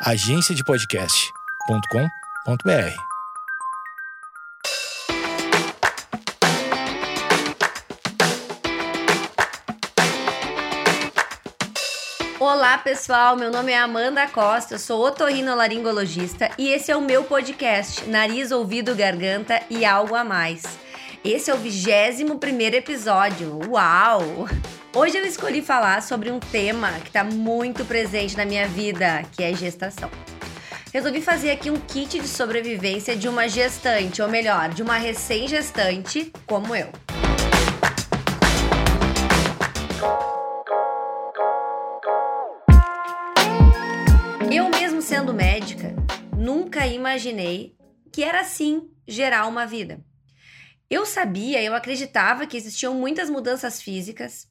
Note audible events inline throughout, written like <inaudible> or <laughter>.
agenciadepodcast.com.br. Olá pessoal, meu nome é Amanda Costa, sou otorrinolaringologista e esse é o meu podcast Nariz, Ouvido, Garganta e Algo a Mais. Esse é o 21 primeiro episódio, uau! Hoje eu escolhi falar sobre um tema que está muito presente na minha vida, que é gestação. Resolvi fazer aqui um kit de sobrevivência de uma gestante, ou melhor, de uma recém-gestante como eu. Eu mesmo sendo médica, nunca imaginei que era assim gerar uma vida. Eu sabia, eu acreditava que existiam muitas mudanças físicas,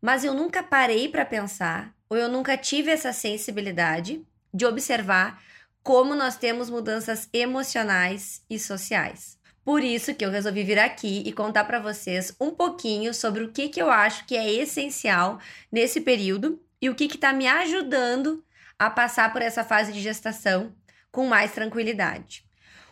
mas eu nunca parei para pensar, ou eu nunca tive essa sensibilidade de observar como nós temos mudanças emocionais e sociais. Por isso que eu resolvi vir aqui e contar para vocês um pouquinho sobre o que, que eu acho que é essencial nesse período e o que está me ajudando a passar por essa fase de gestação com mais tranquilidade.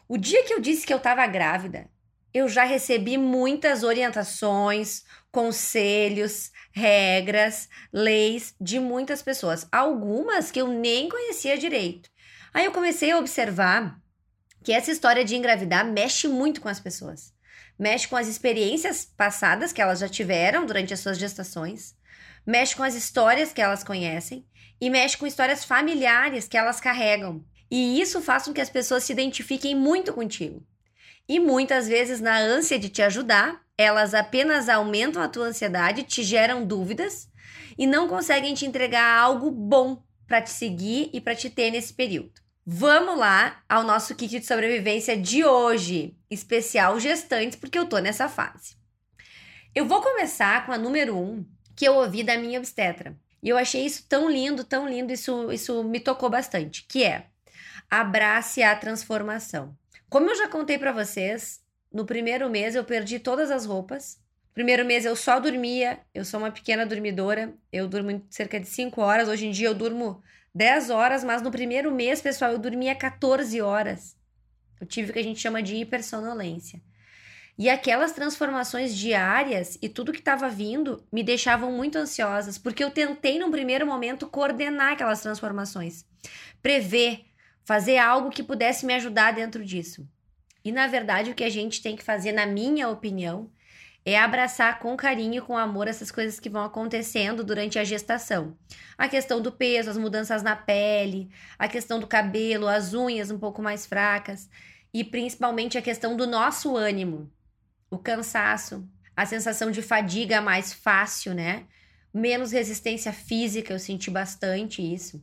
O dia que eu disse que eu estava grávida, eu já recebi muitas orientações, conselhos, regras, leis de muitas pessoas, algumas que eu nem conhecia direito. Aí eu comecei a observar que essa história de engravidar mexe muito com as pessoas. Mexe com as experiências passadas que elas já tiveram durante as suas gestações, mexe com as histórias que elas conhecem e mexe com histórias familiares que elas carregam. E isso faz com que as pessoas se identifiquem muito contigo. E muitas vezes, na ânsia de te ajudar, elas apenas aumentam a tua ansiedade, te geram dúvidas e não conseguem te entregar algo bom para te seguir e para te ter nesse período. Vamos lá ao nosso kit de sobrevivência de hoje, especial gestantes, porque eu tô nessa fase. Eu vou começar com a número um que eu ouvi da minha obstetra. E eu achei isso tão lindo, tão lindo, isso, isso me tocou bastante, que é abrace a transformação. Como eu já contei para vocês, no primeiro mês eu perdi todas as roupas. Primeiro mês eu só dormia, eu sou uma pequena dormidora, eu durmo cerca de 5 horas, hoje em dia eu durmo 10 horas, mas no primeiro mês, pessoal, eu dormia 14 horas. Eu tive o que a gente chama de hipersonolência. E aquelas transformações diárias e tudo que estava vindo me deixavam muito ansiosas, porque eu tentei, num primeiro momento, coordenar aquelas transformações, prever, fazer algo que pudesse me ajudar dentro disso. E na verdade, o que a gente tem que fazer, na minha opinião, é abraçar com carinho, com amor essas coisas que vão acontecendo durante a gestação. A questão do peso, as mudanças na pele, a questão do cabelo, as unhas um pouco mais fracas e principalmente a questão do nosso ânimo, o cansaço, a sensação de fadiga mais fácil, né? Menos resistência física, eu senti bastante isso.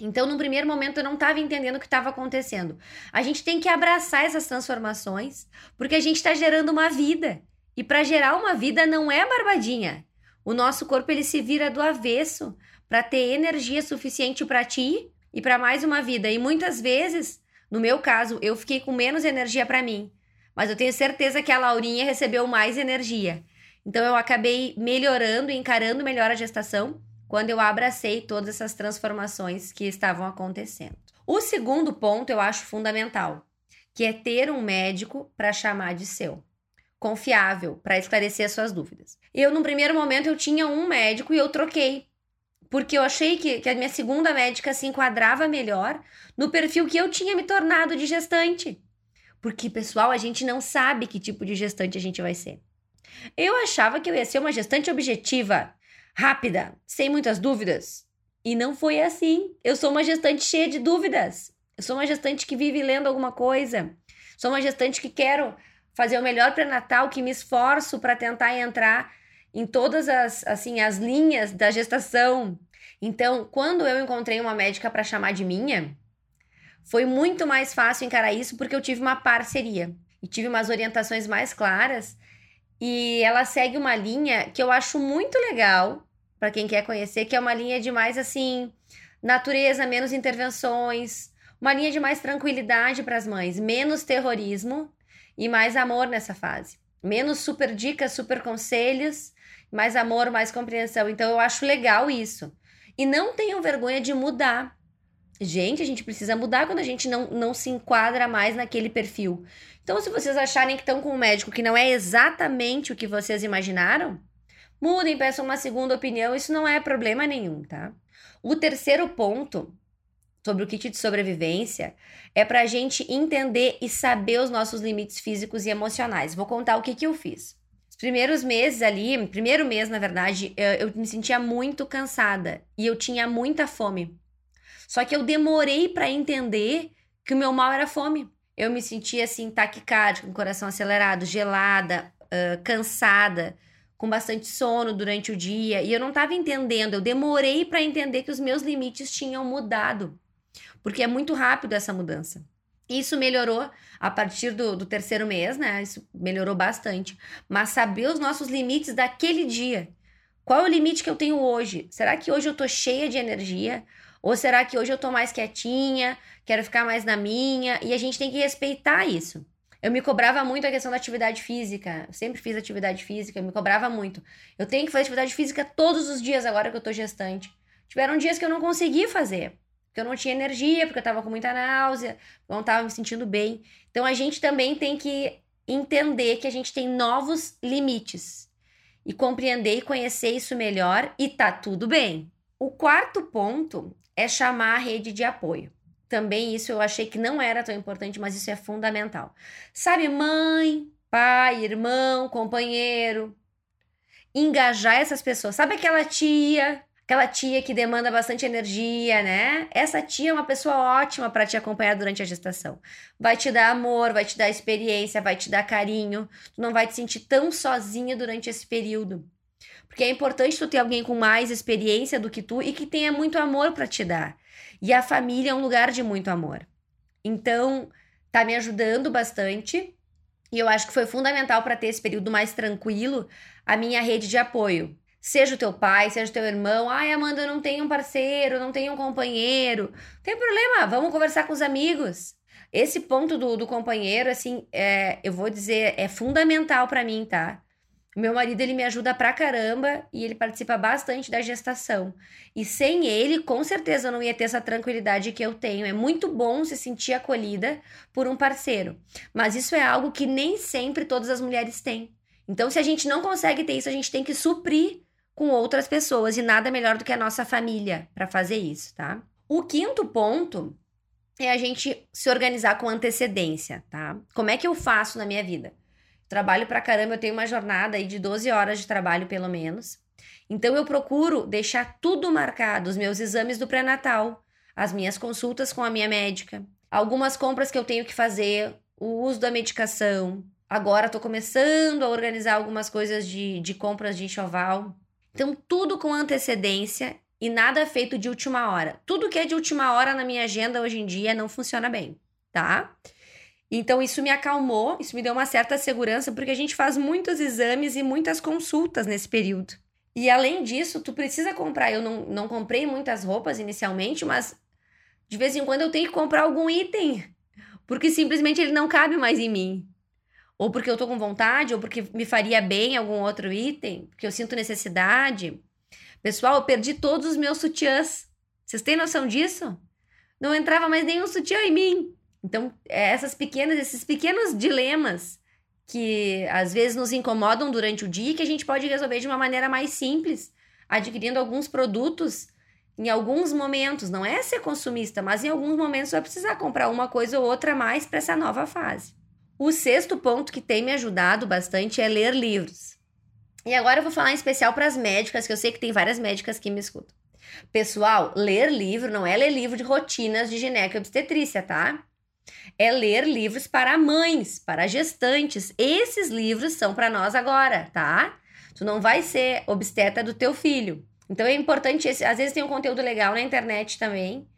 Então, no primeiro momento, eu não estava entendendo o que estava acontecendo. A gente tem que abraçar essas transformações, porque a gente está gerando uma vida. E para gerar uma vida não é barbadinha. O nosso corpo ele se vira do avesso para ter energia suficiente para ti e para mais uma vida. E muitas vezes, no meu caso, eu fiquei com menos energia para mim, mas eu tenho certeza que a Laurinha recebeu mais energia. Então eu acabei melhorando encarando melhor a gestação quando eu abracei todas essas transformações que estavam acontecendo. O segundo ponto eu acho fundamental, que é ter um médico para chamar de seu, confiável, para esclarecer as suas dúvidas. Eu, no primeiro momento, eu tinha um médico e eu troquei, porque eu achei que, que a minha segunda médica se enquadrava melhor no perfil que eu tinha me tornado de gestante. Porque, pessoal, a gente não sabe que tipo de gestante a gente vai ser. Eu achava que eu ia ser uma gestante objetiva, rápida, sem muitas dúvidas. E não foi assim. Eu sou uma gestante cheia de dúvidas. Eu sou uma gestante que vive lendo alguma coisa. Sou uma gestante que quero fazer o melhor pré-natal, que me esforço para tentar entrar em todas as assim as linhas da gestação. Então, quando eu encontrei uma médica para chamar de minha, foi muito mais fácil encarar isso porque eu tive uma parceria e tive umas orientações mais claras e ela segue uma linha que eu acho muito legal para quem quer conhecer, que é uma linha de mais assim, natureza, menos intervenções, uma linha de mais tranquilidade para as mães, menos terrorismo e mais amor nessa fase. Menos super dicas, super conselhos, mais amor, mais compreensão. Então eu acho legal isso. E não tenham vergonha de mudar. Gente, a gente precisa mudar quando a gente não, não se enquadra mais naquele perfil. Então, se vocês acharem que estão com um médico que não é exatamente o que vocês imaginaram, mudem, peçam uma segunda opinião, isso não é problema nenhum, tá? O terceiro ponto sobre o kit de sobrevivência é para a gente entender e saber os nossos limites físicos e emocionais. Vou contar o que, que eu fiz. Os primeiros meses ali, primeiro mês, na verdade, eu, eu me sentia muito cansada e eu tinha muita fome. Só que eu demorei para entender que o meu mal era fome. Eu me sentia assim, taquicárdia, com o coração acelerado, gelada, uh, cansada, com bastante sono durante o dia. E eu não estava entendendo, eu demorei para entender que os meus limites tinham mudado. Porque é muito rápido essa mudança. Isso melhorou a partir do, do, terceiro mês, né? Isso melhorou bastante. Mas saber os nossos limites daquele dia. Qual é o limite que eu tenho hoje? Será que hoje eu tô cheia de energia? Ou será que hoje eu tô mais quietinha, quero ficar mais na minha? E a gente tem que respeitar isso. Eu me cobrava muito a questão da atividade física. Eu sempre fiz atividade física, eu me cobrava muito. Eu tenho que fazer atividade física todos os dias agora que eu tô gestante. Tiveram dias que eu não consegui fazer, porque eu não tinha energia, porque eu tava com muita náusea, não tava me sentindo bem. Então a gente também tem que entender que a gente tem novos limites e compreender e conhecer isso melhor e tá tudo bem. O quarto ponto é chamar a rede de apoio. Também isso eu achei que não era tão importante, mas isso é fundamental. Sabe, mãe, pai, irmão, companheiro, engajar essas pessoas. Sabe aquela tia, aquela tia que demanda bastante energia, né? Essa tia é uma pessoa ótima para te acompanhar durante a gestação. Vai te dar amor, vai te dar experiência, vai te dar carinho. Tu não vai te sentir tão sozinha durante esse período. Porque é importante tu ter alguém com mais experiência do que tu e que tenha muito amor para te dar. E a família é um lugar de muito amor. Então, tá me ajudando bastante. E eu acho que foi fundamental para ter esse período mais tranquilo a minha rede de apoio. Seja o teu pai, seja o teu irmão. Ai, Amanda, eu não tenho um parceiro, não tenho um companheiro. Não tem problema, vamos conversar com os amigos. Esse ponto do, do companheiro, assim, é, eu vou dizer, é fundamental para mim, tá? Meu marido, ele me ajuda pra caramba e ele participa bastante da gestação. E sem ele, com certeza eu não ia ter essa tranquilidade que eu tenho. É muito bom se sentir acolhida por um parceiro. Mas isso é algo que nem sempre todas as mulheres têm. Então, se a gente não consegue ter isso, a gente tem que suprir com outras pessoas e nada melhor do que a nossa família para fazer isso, tá? O quinto ponto é a gente se organizar com antecedência, tá? Como é que eu faço na minha vida? Trabalho pra caramba, eu tenho uma jornada aí de 12 horas de trabalho pelo menos. Então eu procuro deixar tudo marcado, os meus exames do pré-natal, as minhas consultas com a minha médica, algumas compras que eu tenho que fazer, o uso da medicação. Agora estou começando a organizar algumas coisas de, de compras de enxoval. Então, tudo com antecedência e nada feito de última hora. Tudo que é de última hora na minha agenda hoje em dia não funciona bem, tá? Então, isso me acalmou, isso me deu uma certa segurança, porque a gente faz muitos exames e muitas consultas nesse período. E além disso, tu precisa comprar. Eu não, não comprei muitas roupas inicialmente, mas de vez em quando eu tenho que comprar algum item, porque simplesmente ele não cabe mais em mim. Ou porque eu tô com vontade, ou porque me faria bem algum outro item, porque eu sinto necessidade. Pessoal, eu perdi todos os meus sutiãs. Vocês têm noção disso? Não entrava mais nenhum sutiã em mim. Então, é essas pequenas, esses pequenos dilemas que às vezes nos incomodam durante o dia que a gente pode resolver de uma maneira mais simples, adquirindo alguns produtos em alguns momentos. Não é ser consumista, mas em alguns momentos vai precisar comprar uma coisa ou outra a mais para essa nova fase. O sexto ponto que tem me ajudado bastante é ler livros. E agora eu vou falar em especial para as médicas, que eu sei que tem várias médicas que me escutam. Pessoal, ler livro não é ler livro de rotinas de gineco e obstetrícia, tá? É ler livros para mães, para gestantes. Esses livros são para nós agora, tá? Tu não vai ser obstetra do teu filho. Então é importante, esse, às vezes tem um conteúdo legal na internet também,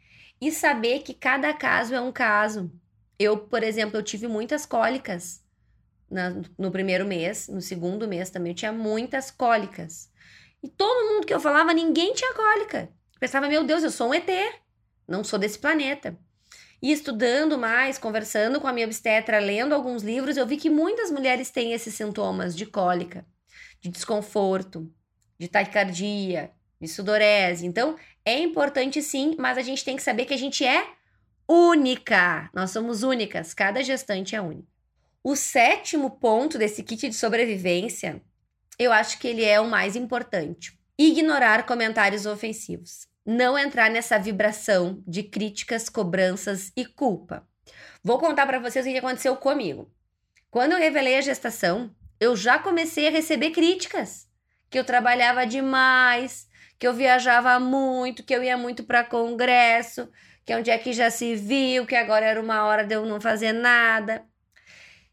e saber que cada caso é um caso. Eu, por exemplo, eu tive muitas cólicas na, no primeiro mês, no segundo mês também eu tinha muitas cólicas. E todo mundo que eu falava, ninguém tinha cólica. Eu pensava, meu Deus, eu sou um ET, não sou desse planeta. E estudando mais, conversando com a minha obstetra, lendo alguns livros, eu vi que muitas mulheres têm esses sintomas de cólica, de desconforto, de taquicardia, de sudorese. Então, é importante sim, mas a gente tem que saber que a gente é única. Nós somos únicas, cada gestante é única. O sétimo ponto desse kit de sobrevivência, eu acho que ele é o mais importante. Ignorar comentários ofensivos. Não entrar nessa vibração de críticas, cobranças e culpa. Vou contar para vocês o que aconteceu comigo. Quando eu revelei a gestação, eu já comecei a receber críticas, que eu trabalhava demais, que eu viajava muito, que eu ia muito para congresso, que onde é que já se viu, que agora era uma hora de eu não fazer nada.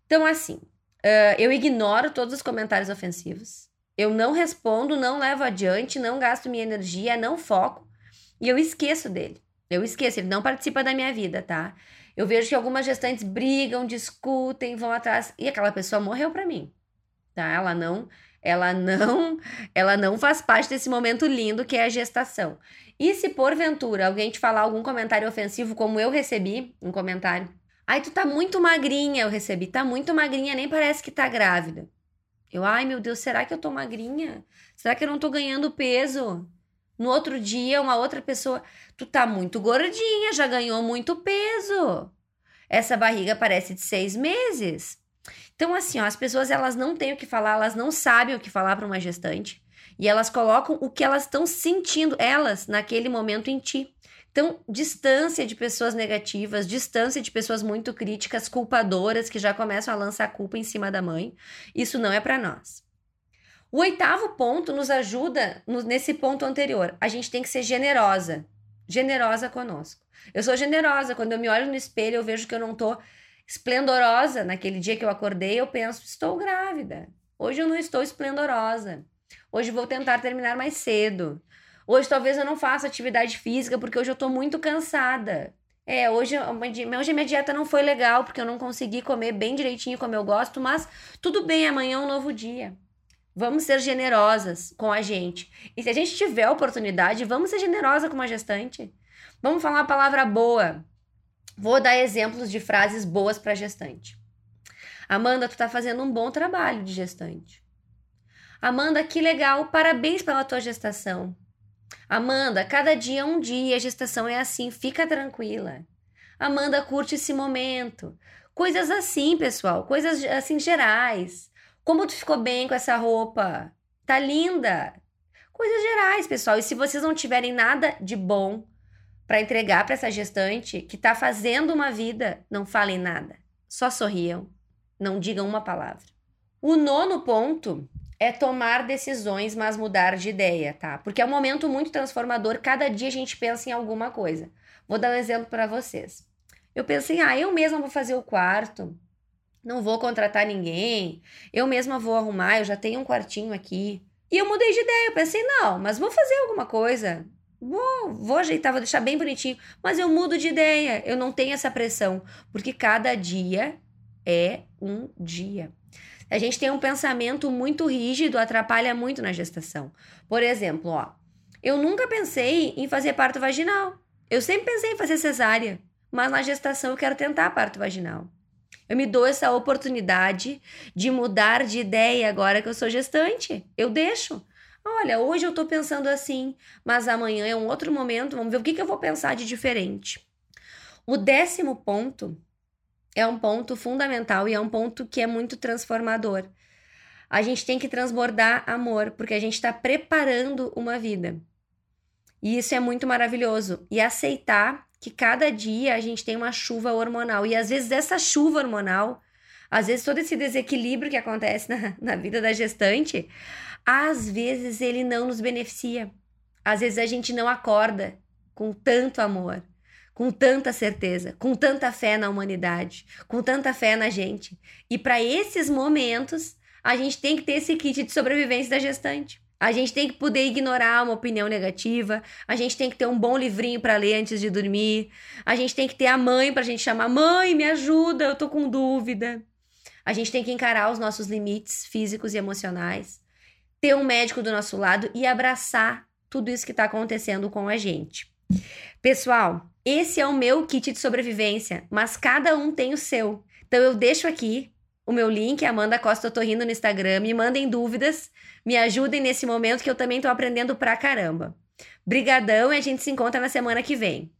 Então, assim, uh, eu ignoro todos os comentários ofensivos, eu não respondo, não levo adiante, não gasto minha energia, não foco e eu esqueço dele. Eu esqueço, ele não participa da minha vida, tá? Eu vejo que algumas gestantes brigam, discutem, vão atrás e aquela pessoa morreu para mim. Tá? Ela não, ela não, <laughs> ela não faz parte desse momento lindo que é a gestação. E se porventura alguém te falar algum comentário ofensivo, como eu recebi um comentário, ai, tu tá muito magrinha, eu recebi, tá muito magrinha, nem parece que tá grávida. Eu, ai meu Deus, será que eu tô magrinha? Será que eu não tô ganhando peso? No outro dia, uma outra pessoa, tu tá muito gordinha, já ganhou muito peso. Essa barriga parece de seis meses. Então, assim, ó, as pessoas elas não têm o que falar, elas não sabem o que falar para uma gestante. E elas colocam o que elas estão sentindo, elas, naquele momento em ti. Então, distância de pessoas negativas, distância de pessoas muito críticas, culpadoras, que já começam a lançar culpa em cima da mãe, isso não é para nós. O oitavo ponto nos ajuda no, nesse ponto anterior. A gente tem que ser generosa. Generosa conosco. Eu sou generosa. Quando eu me olho no espelho, eu vejo que eu não tô esplendorosa. Naquele dia que eu acordei, eu penso: estou grávida. Hoje eu não estou esplendorosa. Hoje vou tentar terminar mais cedo. Hoje talvez eu não faça atividade física porque hoje eu tô muito cansada. É, hoje, hoje a minha dieta não foi legal porque eu não consegui comer bem direitinho como eu gosto, mas tudo bem, amanhã é um novo dia. Vamos ser generosas com a gente. E se a gente tiver oportunidade, vamos ser generosa com uma gestante. Vamos falar uma palavra boa. Vou dar exemplos de frases boas para gestante. Amanda, tu tá fazendo um bom trabalho de gestante. Amanda, que legal, parabéns pela tua gestação. Amanda, cada dia é um dia, a gestação é assim, fica tranquila. Amanda, curte esse momento. Coisas assim, pessoal, coisas assim gerais. Como tu ficou bem com essa roupa? Tá linda. Coisas gerais, pessoal. E se vocês não tiverem nada de bom para entregar para essa gestante que tá fazendo uma vida, não falem nada. Só sorriam. Não digam uma palavra. O nono ponto é tomar decisões, mas mudar de ideia, tá? Porque é um momento muito transformador. Cada dia a gente pensa em alguma coisa. Vou dar um exemplo para vocês. Eu pensei, ah, eu mesma vou fazer o quarto. Não vou contratar ninguém. Eu mesma vou arrumar, eu já tenho um quartinho aqui. E eu mudei de ideia. Eu pensei, não, mas vou fazer alguma coisa. Vou, vou ajeitar, vou deixar bem bonitinho. Mas eu mudo de ideia. Eu não tenho essa pressão. Porque cada dia é um dia. A gente tem um pensamento muito rígido, atrapalha muito na gestação. Por exemplo, ó, eu nunca pensei em fazer parto vaginal. Eu sempre pensei em fazer cesárea, mas na gestação eu quero tentar parto vaginal. Eu me dou essa oportunidade de mudar de ideia agora que eu sou gestante. Eu deixo. Olha, hoje eu tô pensando assim, mas amanhã é um outro momento, vamos ver o que, que eu vou pensar de diferente. O décimo ponto é um ponto fundamental e é um ponto que é muito transformador. A gente tem que transbordar amor, porque a gente está preparando uma vida. E isso é muito maravilhoso. E aceitar que cada dia a gente tem uma chuva hormonal. E às vezes essa chuva hormonal, às vezes todo esse desequilíbrio que acontece na, <laughs> na vida da gestante, às vezes ele não nos beneficia. Às vezes a gente não acorda com tanto amor com tanta certeza, com tanta fé na humanidade, com tanta fé na gente. E para esses momentos, a gente tem que ter esse kit de sobrevivência da gestante. A gente tem que poder ignorar uma opinião negativa, a gente tem que ter um bom livrinho para ler antes de dormir, a gente tem que ter a mãe para a gente chamar: mãe, me ajuda, eu tô com dúvida. A gente tem que encarar os nossos limites físicos e emocionais, ter um médico do nosso lado e abraçar tudo isso que está acontecendo com a gente. Pessoal, esse é o meu kit de sobrevivência, mas cada um tem o seu. Então eu deixo aqui o meu link, Amanda Costa Torrindo no Instagram. Me mandem dúvidas, me ajudem nesse momento que eu também tô aprendendo pra caramba. Brigadão e a gente se encontra na semana que vem.